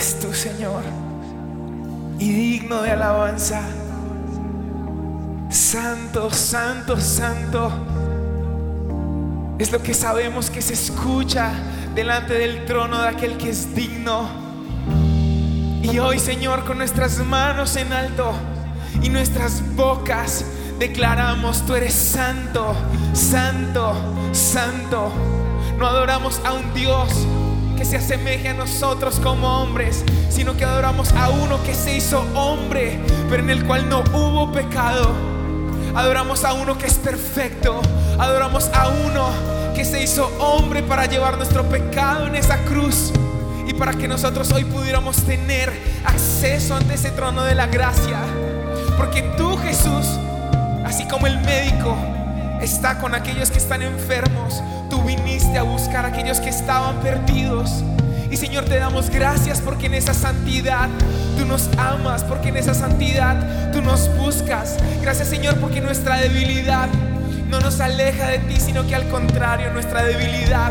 eres tú, Señor, y digno de alabanza. Santo, santo, santo. Es lo que sabemos que se escucha delante del trono de aquel que es digno. Y hoy, Señor, con nuestras manos en alto y nuestras bocas declaramos, tú eres santo, santo, santo. No adoramos a un Dios que se asemeje a nosotros como hombres, sino que adoramos a uno que se hizo hombre, pero en el cual no hubo pecado. Adoramos a uno que es perfecto. Adoramos a uno que se hizo hombre para llevar nuestro pecado en esa cruz y para que nosotros hoy pudiéramos tener acceso ante ese trono de la gracia. Porque tú, Jesús, así como el médico está con aquellos que están enfermos, viniste a buscar a aquellos que estaban perdidos. Y Señor, te damos gracias porque en esa santidad tú nos amas, porque en esa santidad tú nos buscas. Gracias Señor porque nuestra debilidad no nos aleja de ti, sino que al contrario, nuestra debilidad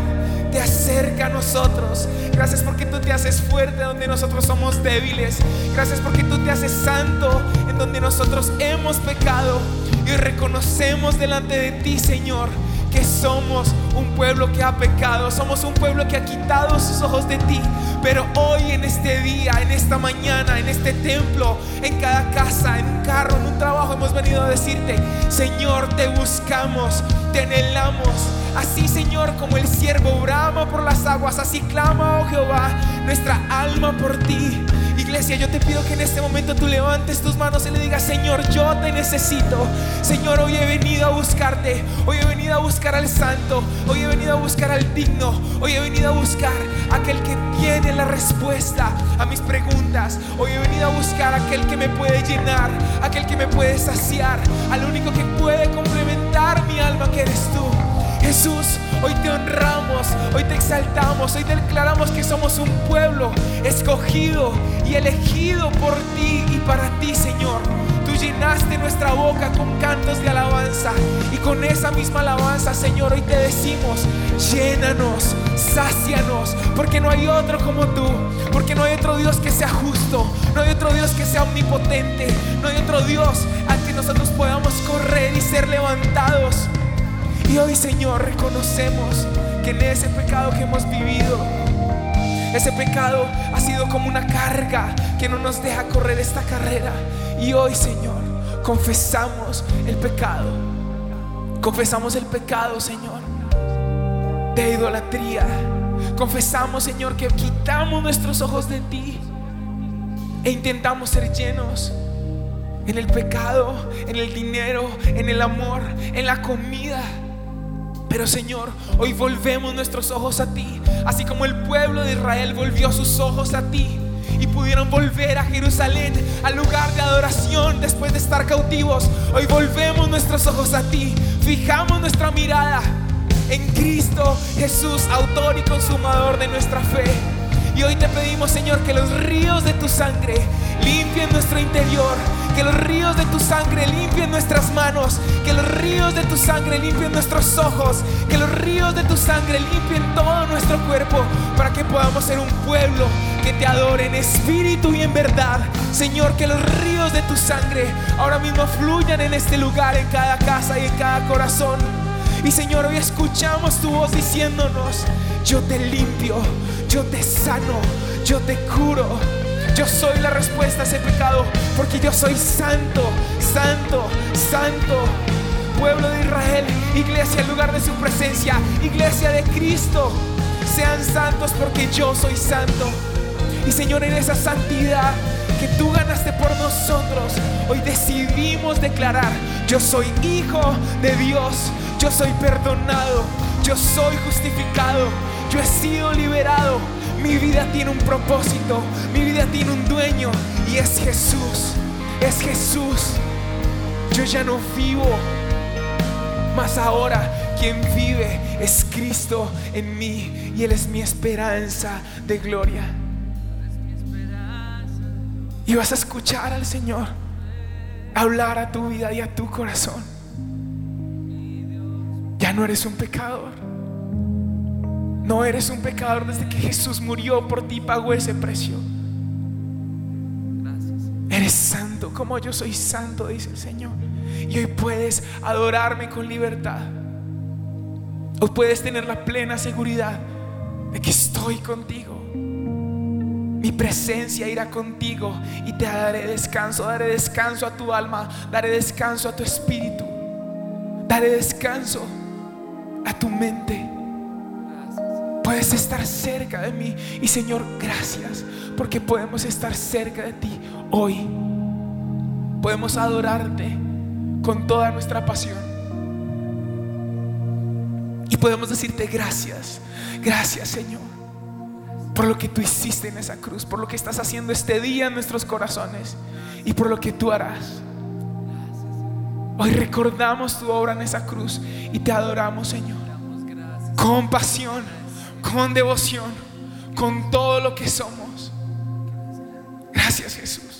te acerca a nosotros. Gracias porque tú te haces fuerte donde nosotros somos débiles. Gracias porque tú te haces santo en donde nosotros hemos pecado. Y reconocemos delante de ti, Señor, que somos un pueblo que ha pecado, somos un pueblo que ha quitado sus ojos de ti. Pero hoy en este día, en esta mañana, en este templo, en cada casa, en un carro, en un trabajo, hemos venido a decirte, Señor, te buscamos, te anhelamos. Así, Señor, como el siervo brama por las aguas, así clama, oh Jehová, nuestra alma por ti. Iglesia, yo te pido que en este momento tú levantes tus manos y le digas, Señor, yo te necesito. Señor, hoy he venido a buscarte. Hoy he venido a buscar al santo. Hoy he venido a buscar al digno. Hoy he venido a buscar a aquel que tiene la respuesta a mis preguntas. Hoy he venido a buscar a aquel que me puede llenar, aquel que me puede saciar, al único que puede complementar mi alma que eres tú. Jesús, hoy te honramos, hoy te exaltamos, hoy te declaramos que somos un pueblo escogido y elegido por ti y para ti, Señor. Tú llenaste nuestra boca con cantos de alabanza y con esa misma alabanza, Señor, hoy te decimos, llénanos, sácianos, porque no hay otro como tú, porque no hay otro Dios que sea justo, no hay otro Dios que sea omnipotente, no hay otro Dios al que nosotros podamos correr y ser levantados. Y hoy, Señor, reconocemos que en ese pecado que hemos vivido, ese pecado ha sido como una carga que no nos deja correr esta carrera. Y hoy, Señor, confesamos el pecado. Confesamos el pecado, Señor, de idolatría. Confesamos, Señor, que quitamos nuestros ojos de ti e intentamos ser llenos en el pecado, en el dinero, en el amor, en la comida. Pero Señor, hoy volvemos nuestros ojos a ti, así como el pueblo de Israel volvió sus ojos a ti. y pudieron volver a Jerusalén, al lugar de adoración después de estar cautivos. Hoy volvemos nuestros ojos a ti, fijamos nuestra mirada en Cristo Jesús, autor y consumador de nuestra fe. Y hoy te pedimos, Señor, que los ríos de tu sangre limpien nuestro interior, que los ríos de tu sangre limpien nuestras manos, que los ríos de tu sangre limpien nuestros ojos, que los ríos de tu sangre limpien todo nuestro cuerpo, para que podamos ser un pueblo que te adore en espíritu y en verdad. Señor, que los ríos de tu sangre ahora mismo fluyan en este lugar, en cada casa y en cada corazón. Y Señor, hoy escuchamos tu voz diciéndonos, yo te limpio, yo te sano, yo te curo. Yo soy la respuesta a ese pecado, porque yo soy santo, santo, santo. Pueblo de Israel, iglesia, lugar de su presencia, iglesia de Cristo. Sean santos porque yo soy santo. Y Señor, en esa santidad que tú ganaste por nosotros, hoy decidimos declarar, yo soy hijo de Dios, yo soy perdonado, yo soy justificado, yo he sido liberado. Mi vida tiene un propósito, mi vida tiene un dueño y es Jesús, es Jesús. Yo ya no vivo, mas ahora quien vive es Cristo en mí y Él es mi esperanza de gloria. Y vas a escuchar al Señor hablar a tu vida y a tu corazón. Ya no eres un pecador. No eres un pecador desde que Jesús murió por ti, pagó ese precio. Eres santo como yo soy santo, dice el Señor. Y hoy puedes adorarme con libertad. Hoy puedes tener la plena seguridad de que estoy contigo. Mi presencia irá contigo y te daré descanso. Daré descanso a tu alma, daré descanso a tu espíritu, daré descanso a tu mente. Puedes estar cerca de mí. Y Señor, gracias porque podemos estar cerca de ti hoy. Podemos adorarte con toda nuestra pasión. Y podemos decirte gracias. Gracias, Señor. Por lo que tú hiciste en esa cruz. Por lo que estás haciendo este día en nuestros corazones. Y por lo que tú harás. Hoy recordamos tu obra en esa cruz. Y te adoramos, Señor. Con pasión con devoción, con todo lo que somos. Gracias Jesús.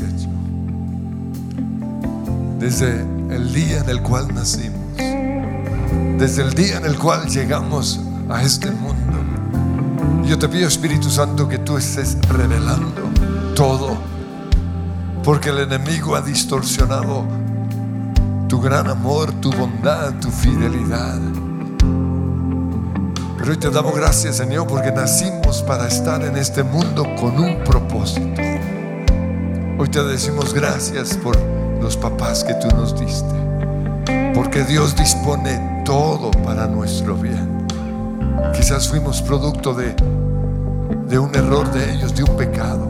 Hecho. Desde el día en el cual nacimos, desde el día en el cual llegamos a este mundo. Yo te pido, Espíritu Santo, que tú estés revelando todo, porque el enemigo ha distorsionado tu gran amor, tu bondad, tu fidelidad. Pero hoy te damos gracias, Señor, porque nacimos para estar en este mundo con un propósito. Hoy te decimos gracias por los papás que tú nos diste, porque Dios dispone todo para nuestro bien. Quizás fuimos producto de, de un error de ellos, de un pecado.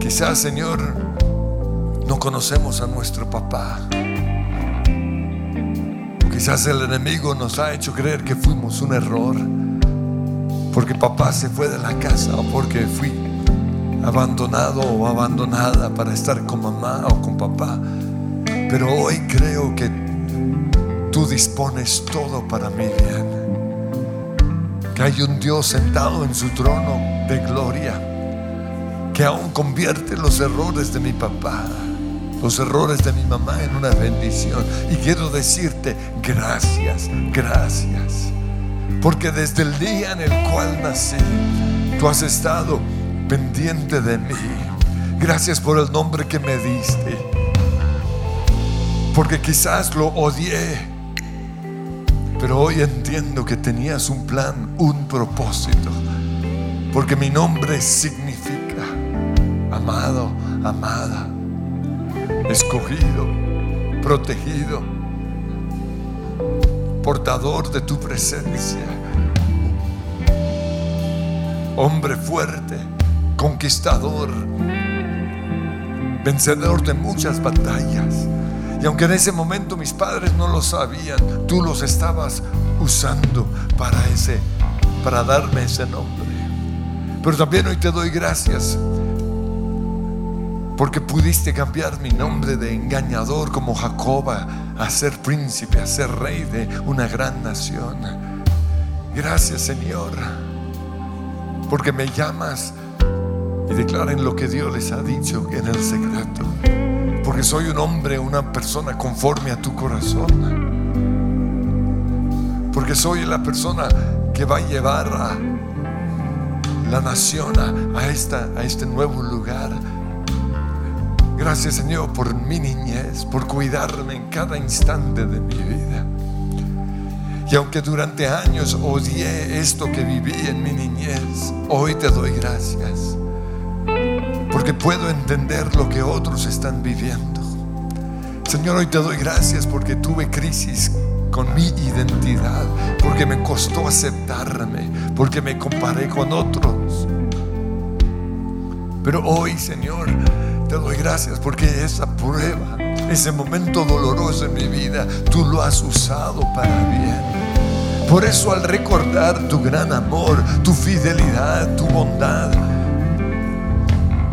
Quizás, Señor, no conocemos a nuestro papá. Quizás el enemigo nos ha hecho creer que fuimos un error. Porque papá se fue de la casa o porque fui abandonado o abandonada para estar con mamá o con papá. Pero hoy creo que tú dispones todo para mi bien. Que hay un Dios sentado en su trono de gloria que aún convierte los errores de mi papá, los errores de mi mamá en una bendición. Y quiero decirte gracias, gracias. Porque desde el día en el cual nací, tú has estado pendiente de mí. Gracias por el nombre que me diste. Porque quizás lo odié. Pero hoy entiendo que tenías un plan, un propósito. Porque mi nombre significa amado, amada, escogido, protegido, portador de tu presencia, hombre fuerte, conquistador, vencedor de muchas batallas. Y aunque en ese momento mis padres no lo sabían, tú los estabas usando para ese para darme ese nombre. Pero también hoy te doy gracias porque pudiste cambiar mi nombre de engañador como Jacoba a ser príncipe, a ser rey de una gran nación. Gracias Señor, porque me llamas declaren lo que Dios les ha dicho en el secreto. Porque soy un hombre, una persona conforme a tu corazón. Porque soy la persona que va a llevar a la nación a este nuevo lugar Gracias Señor por mi niñez, por cuidarme en cada instante de mi vida. Y aunque durante años odié esto que viví en mi niñez, hoy te doy gracias. Porque puedo entender lo que otros están viviendo. Señor, hoy te doy gracias porque tuve crisis con mi identidad, porque me costó aceptarme, porque me comparé con otros. Pero hoy, Señor, te doy gracias porque esa prueba, ese momento doloroso en mi vida, tú lo has usado para bien. Por eso al recordar tu gran amor, tu fidelidad, tu bondad,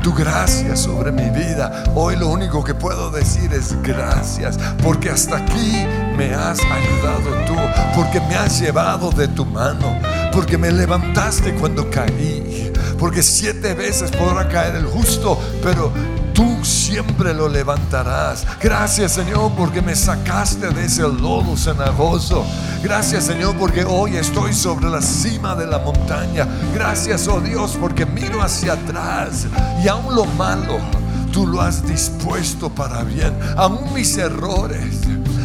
tu gracia sobre mi vida, hoy lo único que puedo decir es gracias, porque hasta aquí me has ayudado tú, porque me has llevado de tu mano, porque me levantaste cuando caí, porque siete veces podrá caer el justo, pero tú siempre lo levantarás. Gracias Señor porque me sacaste de ese lodo cenagoso. Gracias Señor porque hoy estoy sobre la cima de la montaña. Gracias oh Dios porque miro hacia atrás y aún lo malo tú lo has dispuesto para bien. Aún mis errores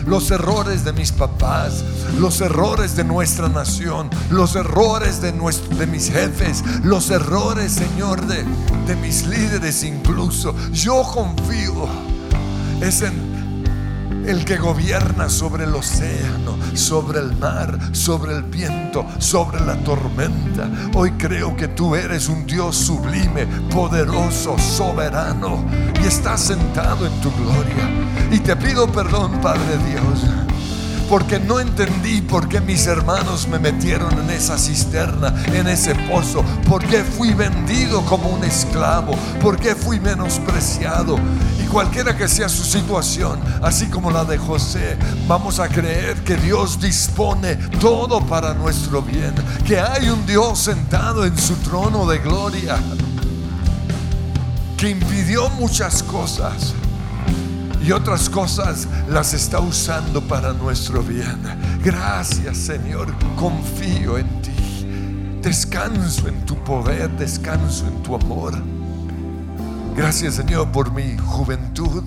los errores de mis papás, los errores de nuestra nación, los errores de, de mis jefes, los errores, Señor, de, de mis líderes incluso. Yo confío es en el que gobierna sobre el océano, sobre el mar, sobre el viento, sobre la tormenta. Hoy creo que tú eres un Dios sublime, poderoso, soberano y estás sentado en tu gloria. Y te pido perdón, Padre Dios porque no entendí por qué mis hermanos me metieron en esa cisterna, en ese pozo, por qué fui vendido como un esclavo, por qué fui menospreciado. Y cualquiera que sea su situación, así como la de José, vamos a creer que Dios dispone todo para nuestro bien, que hay un Dios sentado en su trono de gloria que impidió muchas cosas y otras cosas las está usando para nuestro bien. Gracias Señor, confío en ti. Descanso en tu poder, descanso en tu amor. Gracias Señor por mi juventud,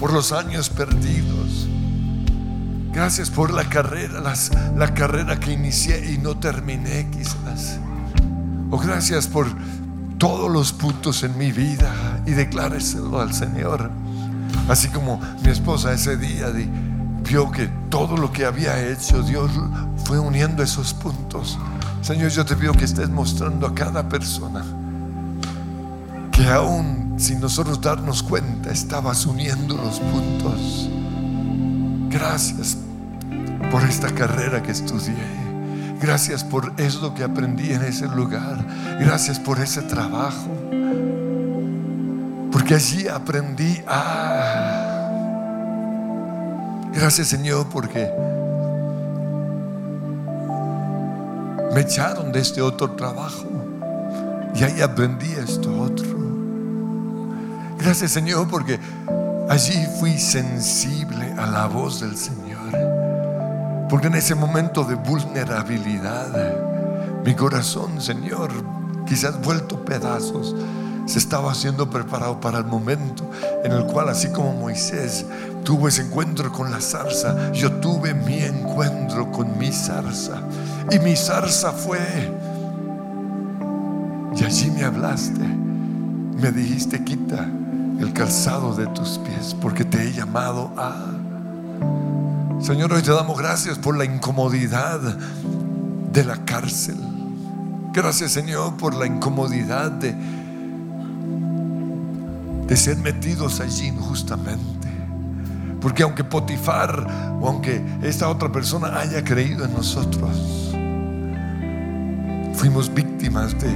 por los años perdidos. Gracias por la carrera, la carrera que inicié y no terminé quizás. O gracias por todos los puntos en mi vida y decláreselo al Señor. Así como mi esposa ese día vio que todo lo que había hecho, Dios fue uniendo esos puntos. Señor, yo te pido que estés mostrando a cada persona que aún sin nosotros darnos cuenta, estabas uniendo los puntos. Gracias por esta carrera que estudié. Gracias por eso que aprendí en ese lugar. Gracias por ese trabajo. Porque allí aprendí a... Gracias Señor porque me echaron de este otro trabajo y ahí aprendí esto otro. Gracias Señor porque allí fui sensible a la voz del Señor. Porque en ese momento de vulnerabilidad, mi corazón, Señor, quizás vuelto pedazos, se estaba haciendo preparado para el momento en el cual, así como Moisés tuvo ese encuentro con la zarza, yo tuve mi encuentro con mi zarza. Y mi zarza fue, y allí me hablaste, me dijiste, quita el calzado de tus pies, porque te he llamado a... Señor, hoy te damos gracias por la incomodidad de la cárcel. Gracias, Señor, por la incomodidad de de ser metidos allí injustamente. Porque aunque Potifar o aunque esta otra persona haya creído en nosotros, fuimos víctimas de,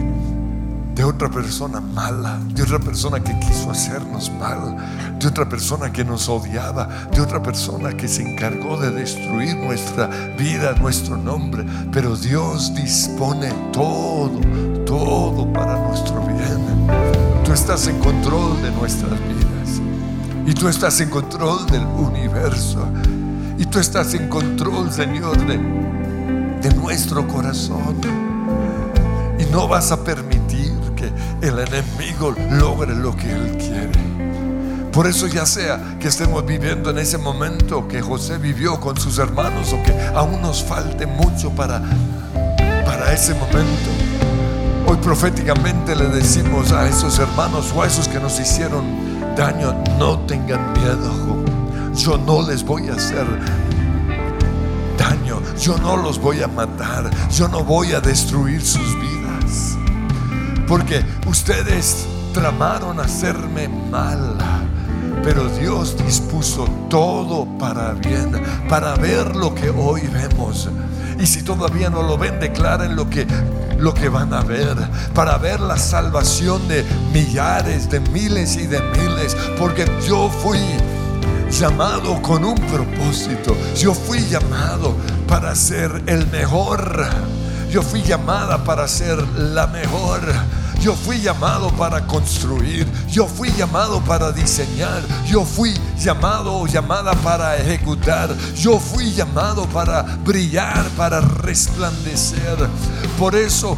de otra persona mala, de otra persona que quiso hacernos mal, de otra persona que nos odiaba, de otra persona que se encargó de destruir nuestra vida, nuestro nombre. Pero Dios dispone todo, todo para nuestro. Tú estás en control de nuestras vidas. Y tú estás en control del universo. Y tú estás en control, Señor, de, nuestro corazón. Y no vas a permitir que el enemigo logre lo que él quiere. Por eso ya sea que estemos viviendo en ese momento que José vivió con sus hermanos o que aún nos falte mucho para, para ese momento Hoy proféticamente le decimos a esos hermanos o a esos que nos hicieron daño, no tengan miedo. Yo no les voy a hacer daño. Yo no los voy a matar. Yo no voy a destruir sus vidas. Porque ustedes tramaron hacerme mal. Pero Dios dispuso todo para bien, para ver lo que hoy vemos. Y si todavía no lo ven, declaren lo que lo que van a ver, para ver la salvación de millares, de miles y de miles, porque yo fui llamado con un propósito, yo fui llamado para ser el mejor, yo fui llamada para ser la mejor. Yo fui llamado para construir, yo fui llamado para diseñar, yo fui llamado o llamada para ejecutar, yo fui llamado para brillar, para resplandecer. Por eso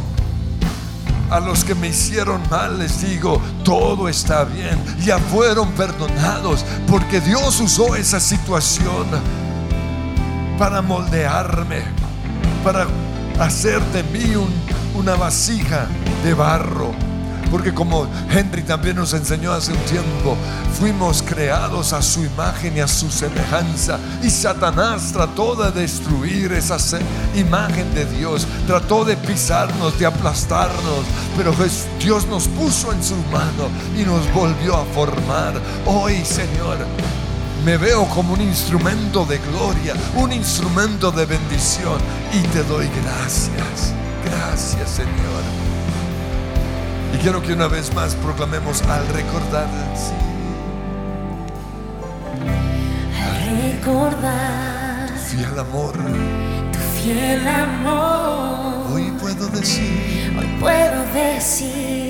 a los que me hicieron mal les digo, todo está bien, ya fueron perdonados, porque Dios usó esa situación para moldearme, para hacer de mí una vasija de barro. Porque como Henry también nos enseñó hace un tiempo, fuimos creados a su imagen y a su semejanza. Y Satanás trató de destruir esa imagen de Dios, trató de pisarnos, de aplastarnos. Pero Dios nos puso en su mano y nos volvió a formar. Hoy, Señor, me veo como un instrumento de gloria, un instrumento de bendición. Y te doy gracias. Gracias, Señor. Y quiero que una vez más proclamemos al recordar. Al recordar tu fiel amor. tu fiel amor. Hoy puedo decir, Hoy puedo decir,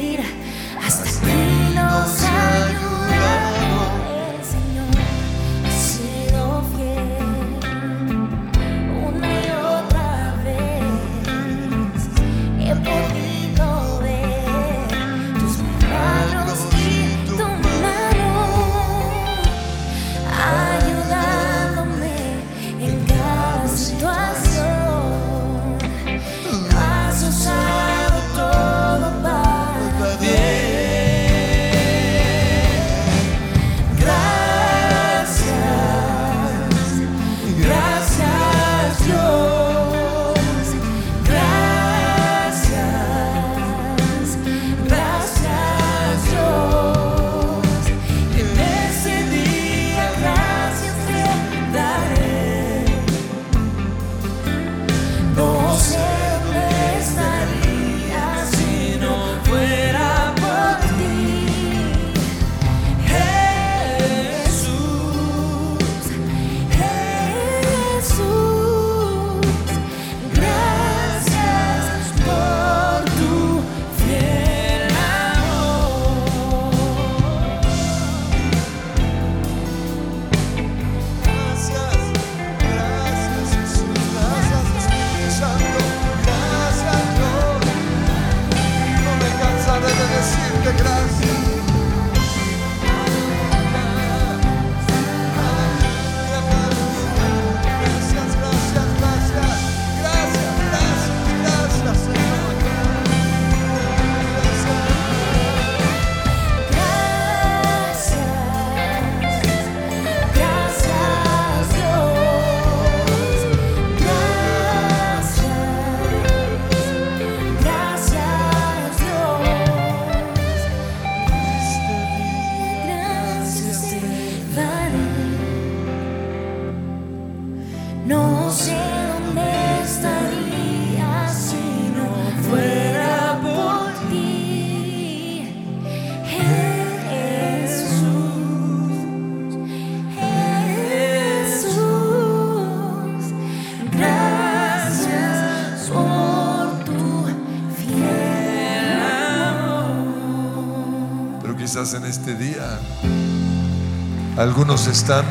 Algunos están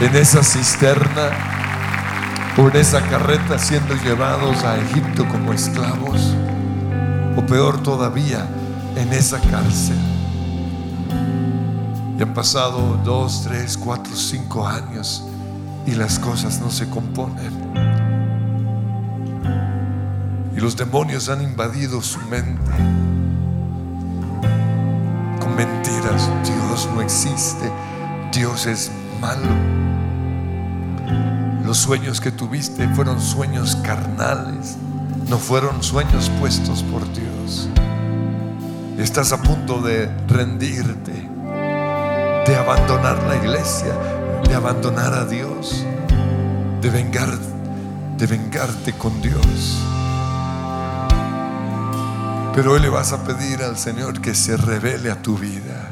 en esa cisterna o en esa carreta siendo llevados a Egipto como esclavos. O peor todavía, en esa cárcel. Y han pasado dos, tres, cuatro, cinco años y las cosas no se componen. Y los demonios han invadido su mente con mentiras. No existe. Dios es malo. Los sueños que tuviste fueron sueños carnales, no fueron sueños puestos por Dios. Estás a punto de rendirte, de abandonar la iglesia, de abandonar a Dios, de vengar, de vengarte con Dios. Pero hoy le vas a pedir al Señor que se revele a tu vida.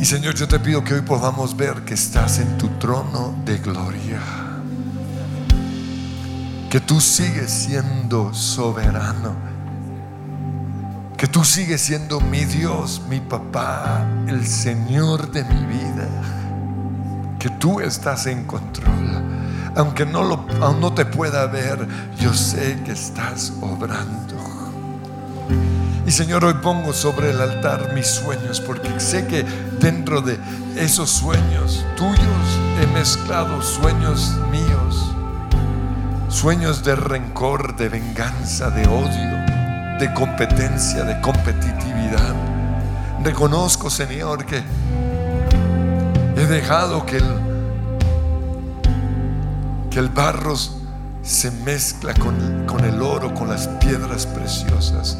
Y Señor, yo te pido que hoy podamos ver que estás en tu trono de gloria. Que tú sigues siendo soberano. Que tú sigues siendo mi Dios, mi papá, el Señor de mi vida. Que tú estás en control. Aunque no, lo, aún no te pueda ver, yo sé que estás obrando. Y Señor, hoy pongo sobre el altar mis sueños, porque sé que dentro de esos sueños tuyos he mezclado sueños míos, sueños de rencor, de venganza, de odio, de competencia, de competitividad. Reconozco, Señor, que he dejado que el, que el barro se mezcla con, con el oro, con las piedras preciosas.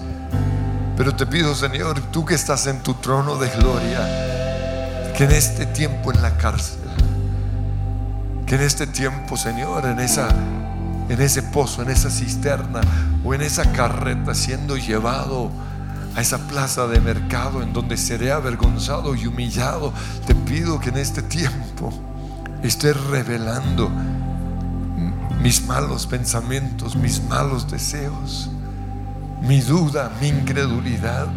Pero te pido, Señor, tú que estás en tu trono de gloria, que en este tiempo en la cárcel, que en este tiempo, Señor, en esa en ese pozo, en esa cisterna o en esa carreta siendo llevado a esa plaza de mercado en donde seré avergonzado y humillado, te pido que en este tiempo estés revelando mis malos pensamientos, mis malos deseos mi duda, mi incredulidad,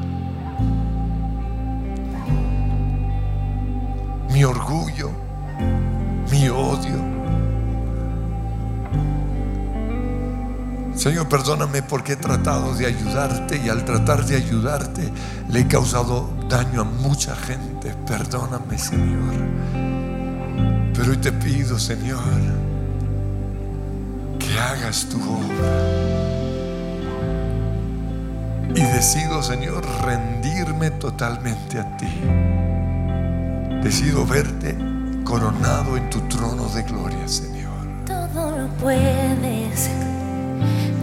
mi orgullo, mi odio. Señor, perdóname porque he tratado de ayudarte y al tratar de ayudarte le he causado daño a mucha gente. Perdóname, Señor. Pero hoy te pido, Señor, que hagas tu obra. Y decido, Señor, rendirme totalmente a ti. Decido verte coronado en tu trono de gloria, Señor. Todo lo puedes,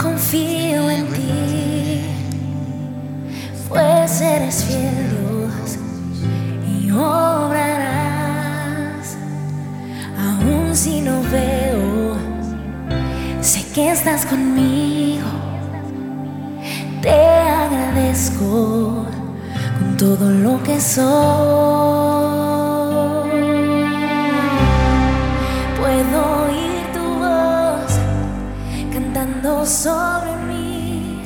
confío en ti. Pues eres fiel Dios y obrarás. Aún si no veo, sé que estás conmigo te agradezco con todo lo que soy. Puedo oír tu voz cantando sobre mí.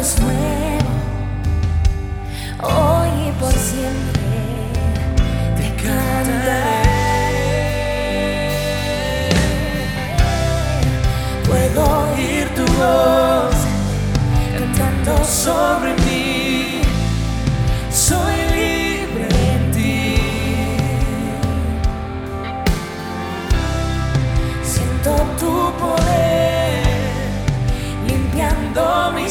Es nuevo, hoy y por siempre te cantaré. Puedo oír tu voz cantando sobre mí. Soy libre en ti. Siento tu poder limpiando mi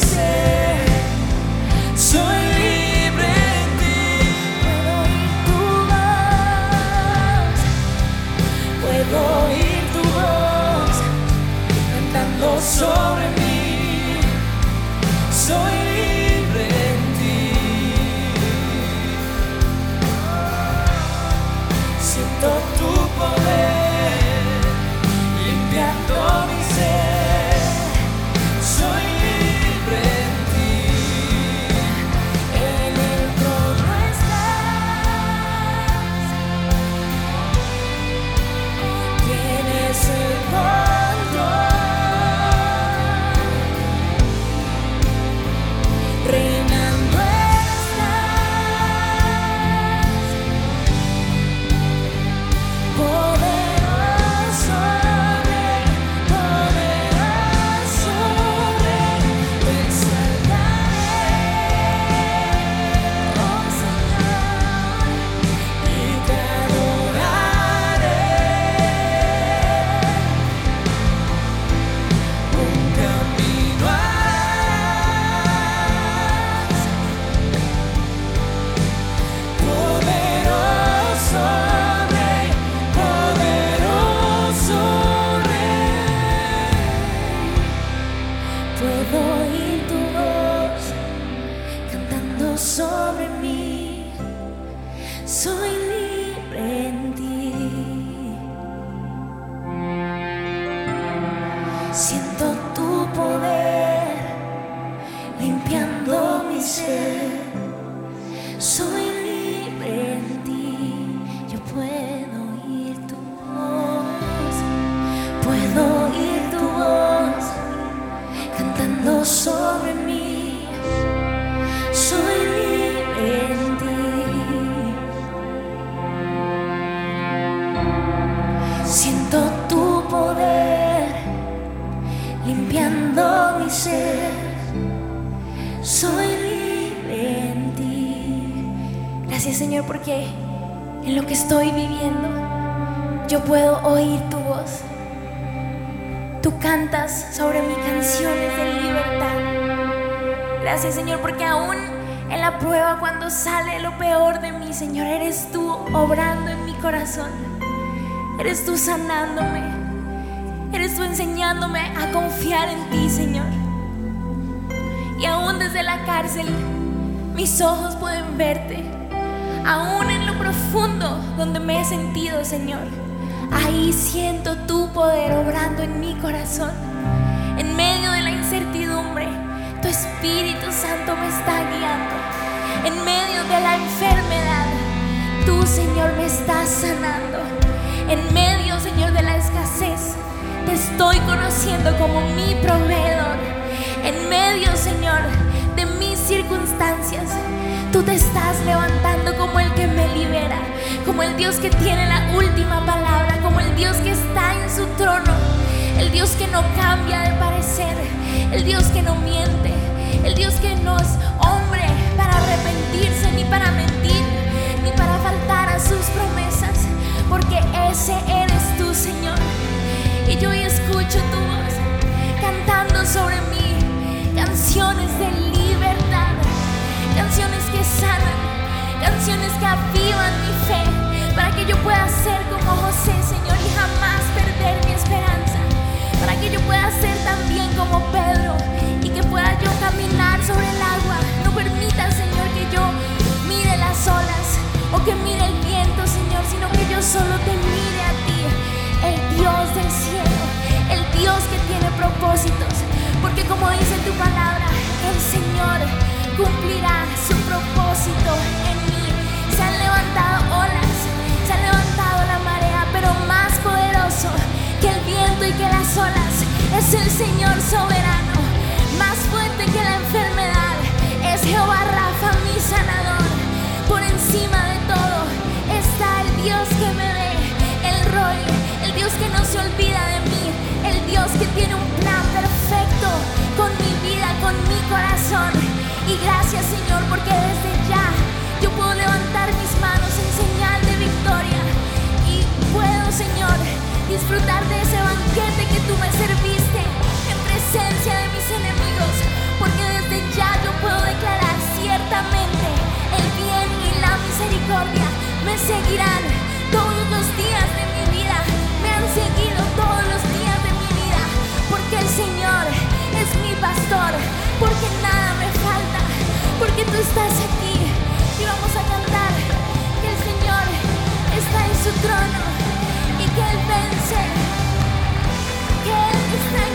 sobre mí. Soy mi En lo que estoy viviendo yo puedo oír tu voz. Tú cantas sobre mis canciones de libertad. Gracias Señor porque aún en la prueba cuando sale lo peor de mí, Señor, eres tú obrando en mi corazón. Eres tú sanándome. Eres tú enseñándome a confiar en ti, Señor. Y aún desde la cárcel, mis ojos pueden verte. Aún en lo profundo donde me he sentido, Señor. Ahí siento tu poder obrando en mi corazón. En medio de la incertidumbre, tu Espíritu Santo me está guiando. En medio de la enfermedad, tú, Señor, me estás sanando. En medio, Señor, de la escasez, te estoy conociendo como mi proveedor. En medio, Señor, de mis circunstancias, tú te estás levantando como el que me libera, como el Dios que tiene la última palabra, como el Dios que está en su trono, el Dios que no cambia de parecer, el Dios que no miente, el Dios que no es hombre para arrepentirse ni para mentir, ni para faltar a como dice tu palabra, el Señor cumplirá su propósito en mí. Se han levantado olas, se ha levantado la marea, pero más poderoso que el viento y que las olas es el Señor soberano. Más fuerte que la enfermedad es Jehová Rafa, mi sanador. Por encima de todo está el Dios que me ve, el Roy, el Dios que no se olvida de mí, el Dios que tiene un plan con mi corazón. Y gracias Señor porque desde ya yo puedo levantar mis manos en señal de victoria y puedo Señor disfrutar de ese banquete que tú me serviste en presencia de mis enemigos. Porque desde ya yo puedo declarar ciertamente el bien y la misericordia me seguirán todos los días de mi vida, me han seguido todos los días de mi vida, porque el Señor eres mi pastor, porque nada me falta, porque tú estás aquí. Y vamos a cantar que el Señor está en su trono y que Él vence, que Él está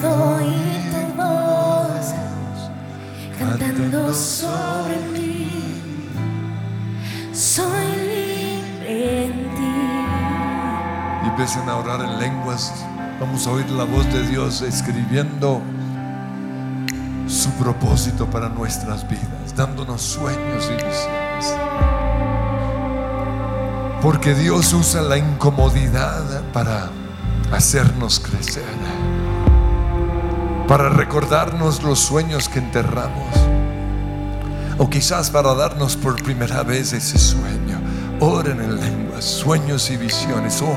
Puedo oír tu voz cantando sobre mí. Soy en ti. Y empiecen a orar en lenguas. Vamos a oír la voz de Dios escribiendo su propósito para nuestras vidas, dándonos sueños y visiones. Porque Dios usa la incomodidad para hacernos crecer, para recordarnos los sueños que enterramos, o quizás para darnos por primera vez ese sueño. Oren en lenguas, sueños y visiones. Oh.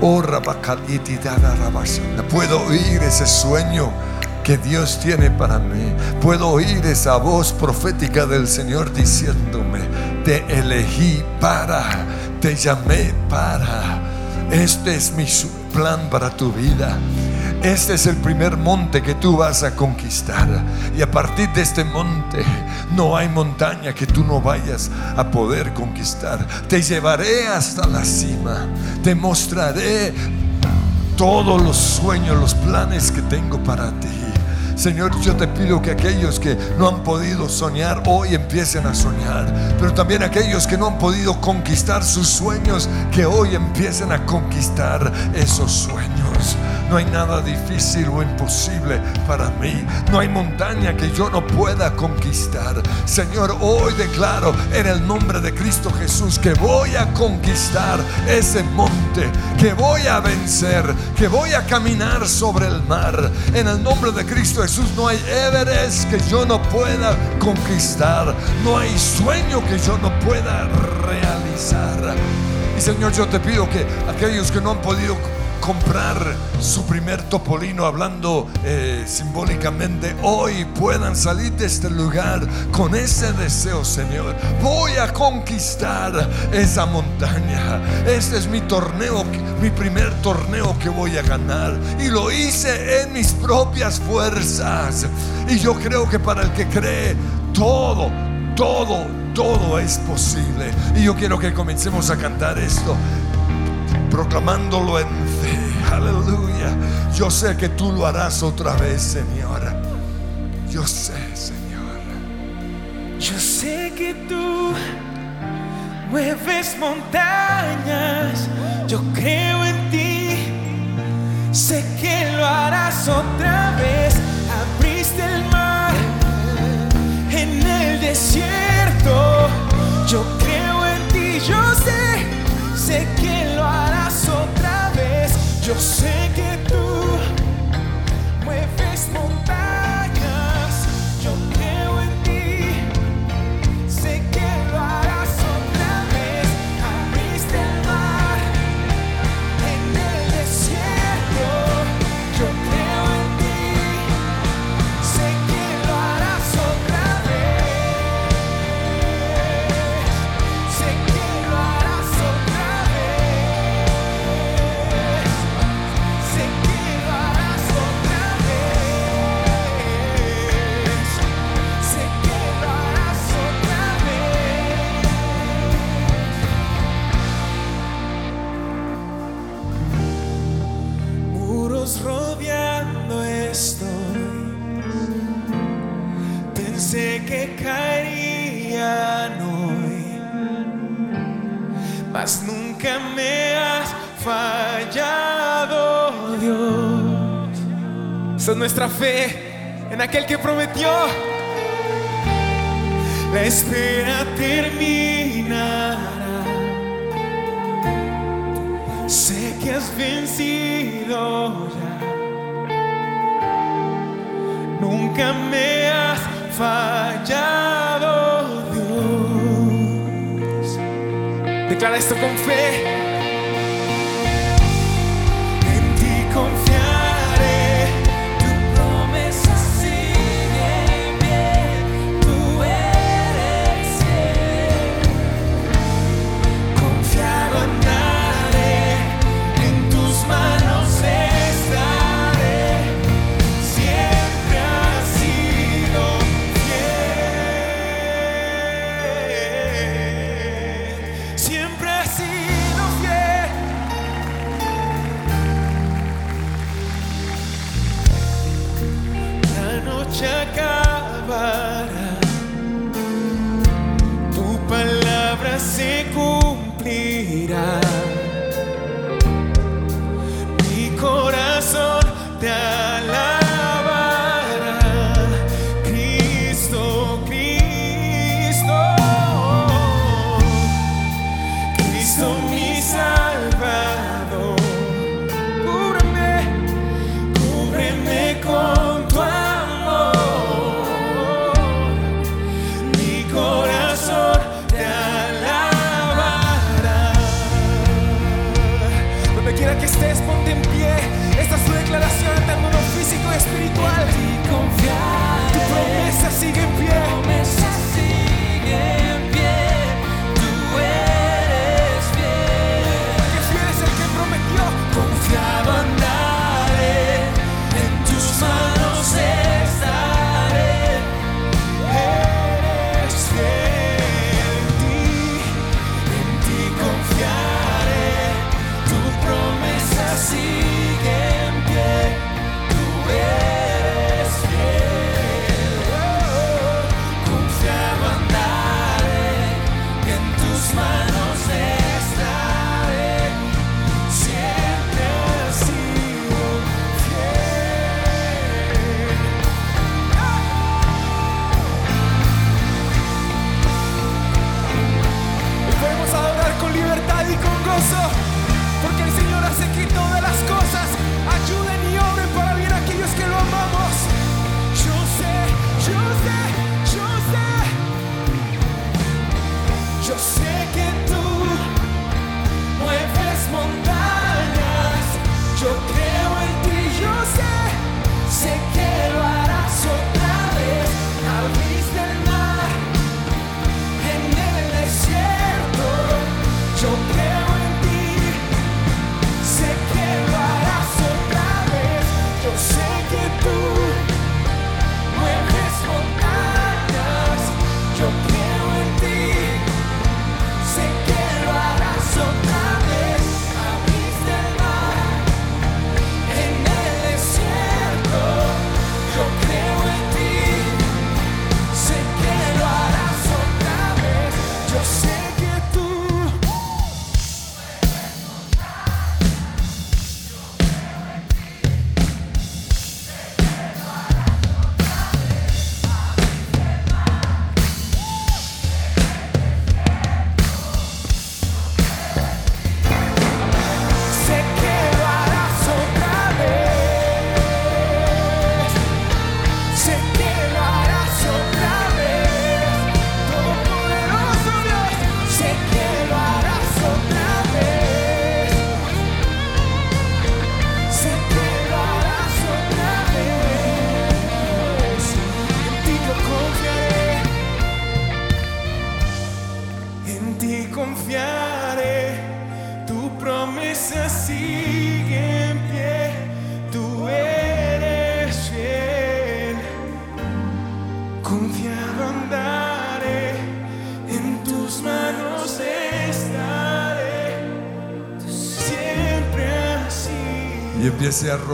Oh. Puedo oír ese sueño que Dios tiene para mí. Puedo oír esa voz profética del Señor diciéndome, te elegí para, te llamé para. Este es mi su- plan para tu vida. Este es el primer monte que tú vas a conquistar. Y a partir de este monte no hay montaña que tú no vayas a poder conquistar. Te llevaré hasta la cima. Te mostraré todos los sueños, los planes que tengo para ti. Señor, yo te pido que aquellos que no han podido soñar hoy empiecen a soñar, pero también aquellos que no han podido conquistar sus sueños, que hoy empiecen a conquistar esos sueños. No hay nada difícil o imposible para mí. No hay montaña que yo no pueda conquistar. Señor, hoy declaro en el nombre de Cristo Jesús que voy a conquistar ese monte, que voy a vencer, que voy a caminar sobre el mar. En el nombre de Cristo Jesús no hay Everest que yo no pueda conquistar. No hay sueño que yo no pueda realizar. Y Señor, yo te pido que aquellos que no han podido comprar su primer topolino, hablando eh, simbólicamente, hoy puedan salir de este lugar con ese deseo, Señor. Voy a conquistar esa montaña. Este es mi torneo, mi primer torneo que voy a ganar. Y lo hice en mis propias fuerzas. Y yo creo que para el que cree, todo, todo, todo es posible. Y yo quiero que comencemos a cantar esto proclamándolo en. Aleluya. Yo sé que tú lo harás otra vez, Señor. Yo sé, Señor. Yo sé que tú mueves montañas, yo creo en ti, sé que lo harás otra vez. Abriste el mar en el desierto, yo creo en ti, yo sé, sé que lo harás. Yo sé que tú mueves montañas, Son nuestra fe en aquel que prometió. La espera terminará. Sé que has vencido ya. Nunca me has fallado, Dios. Declara esto con fe.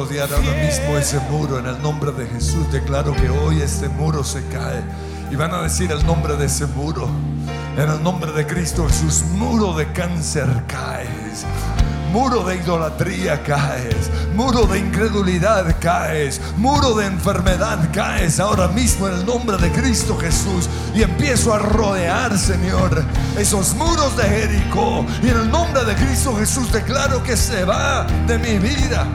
rodear ahora mismo ese muro. En el nombre de Jesús declaro que hoy ese muro se cae. Y van a decir el nombre de ese muro. En el nombre de Cristo Jesús, muro de cáncer caes. Muro de idolatría caes, muro de incredulidad caes, muro de enfermedad caes ahora mismo en el nombre de Cristo Jesús. Y empiezo a rodear, Señor, esos muros de Jericó. Y en el nombre de Cristo Jesús declaro que se va de mi vida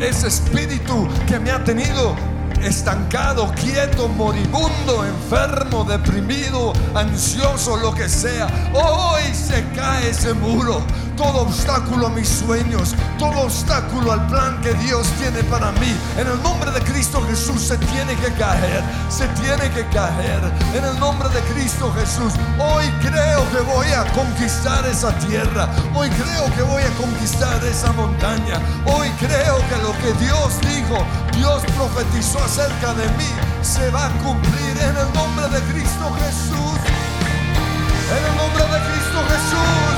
ese espíritu que me ha tenido estancado, quieto, moribundo, enfermo, deprimido, ansioso, lo que sea. Hoy se cae ese muro. Todo obstáculo a mis sueños, todo obstáculo al plan que Dios tiene para mí. En el nombre de Cristo Jesús se tiene que caer, se tiene que caer. En el nombre de Cristo Jesús, hoy creo que voy a conquistar esa tierra. Hoy creo que voy a conquistar esa montaña. Hoy creo que lo que Dios dijo, Dios profetizó acerca de mí, se va a cumplir en el nombre de Cristo Jesús. En el nombre de Cristo Jesús.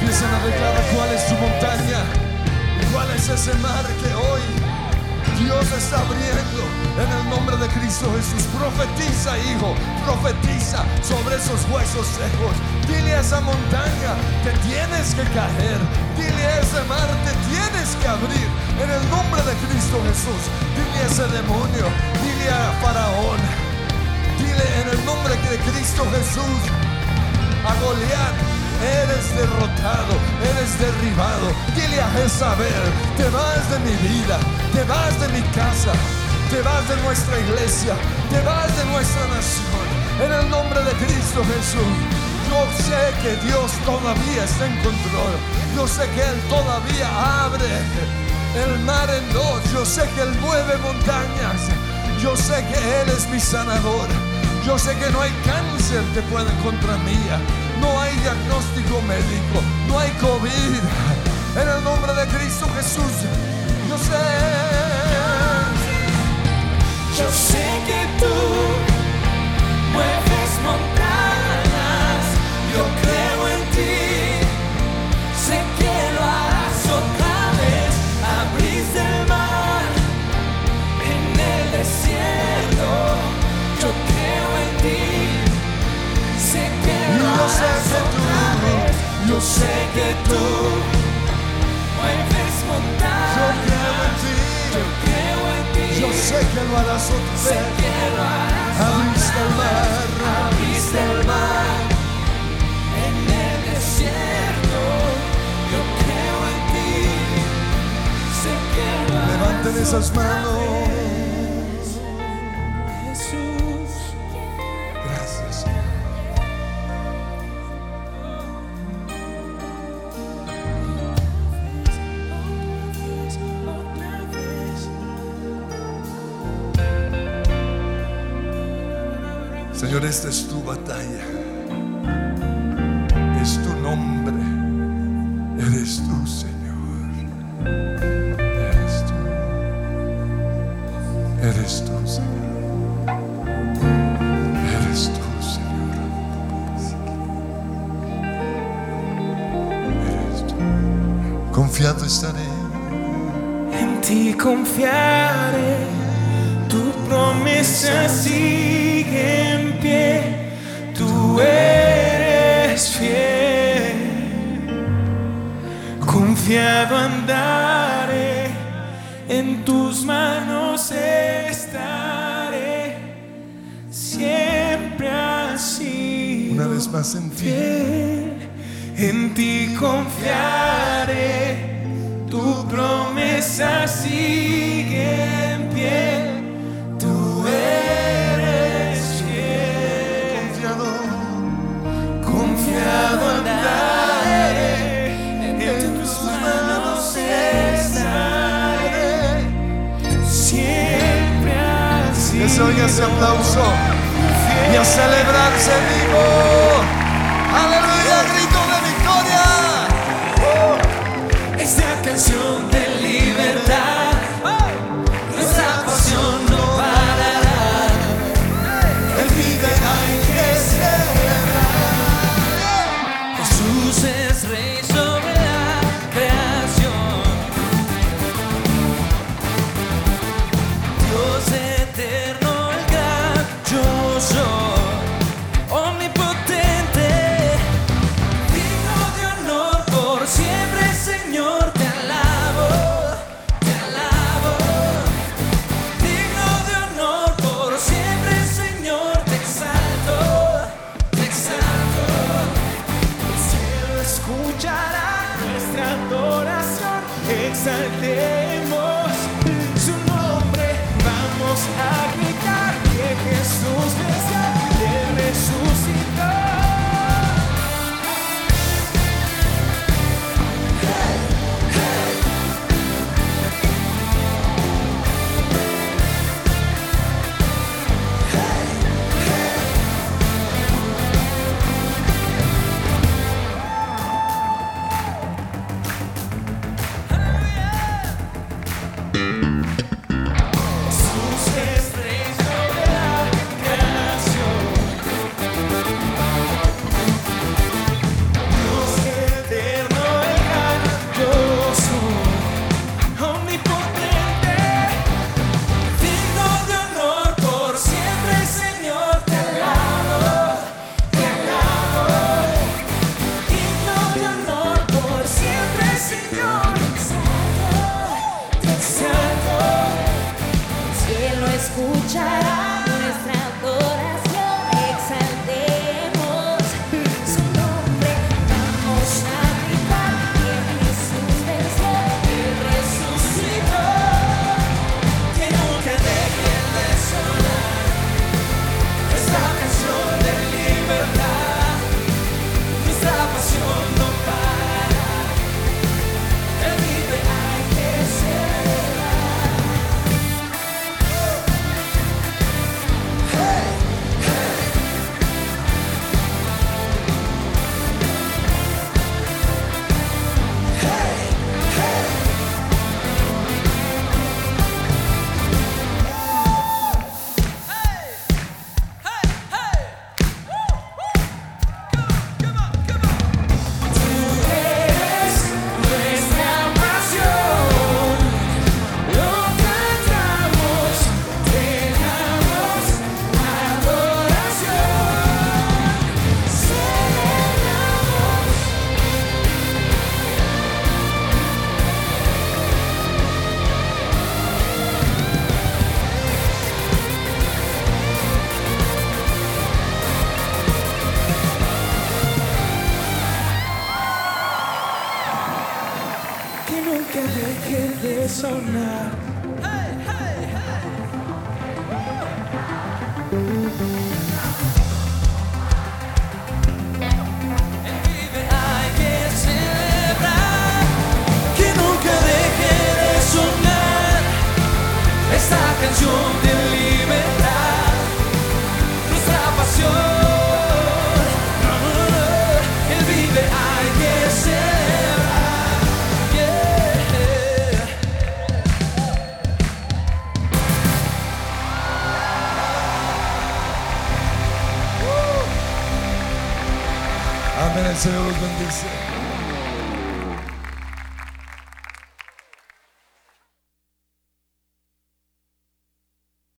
empiezan a declarar cuál es su montaña y cuál es ese mar que hoy Dios está abriendo en el nombre de Cristo Jesús. Profetiza, hijo, profetiza sobre esos huesos secos. Dile a esa montaña, te tienes que caer. Dile a ese mar, te tienes que abrir en el nombre de Cristo Jesús. Dile a ese demonio, dile a Faraón, dile en el nombre de Cristo Jesús a Goliat. Eres derrotado, eres derribado. Dile a Jezabel, te vas de mi vida, te vas de mi casa, te vas de nuestra iglesia, te vas de nuestra nación. En el nombre de Cristo Jesús. Yo sé que Dios todavía está en control. Yo sé que Él todavía abre el mar en dos. Yo sé que Él mueve montañas. Yo sé que Él es mi sanador. Yo sé que no hay cáncer que pueda contra mía. No hay diagnóstico médico. No hay COVID. En el nombre de Cristo Jesús. Yo sé. Yo sé que tú mueves montañas, Yo sé que tú- yo sé que tú mueves Yo montañas, creo en ti. yo creo en ti. Yo sé que lo harás otra Sé vez. que lo harás Abriste el mar. abriste el mar en el desierto. Yo creo en ti, sé que lo harás. Levanten esas manos. Señor, esta es tu batalla. Es tu nombre. Eres tú, Señor. Eres tú. Eres tú, Señor. Eres tú, Señor. Eres tú. Confiado estaré. En ti confiaré, tu promesa sigue eres fiel. Confiado andaré, en tus manos estaré, siempre así. Una vez más en ti. fiel, en ti confiaré, tu promesa sigue bendición y ese aplauso y a celebrarse vivo. Aleluya, grito de victoria. Esta canción de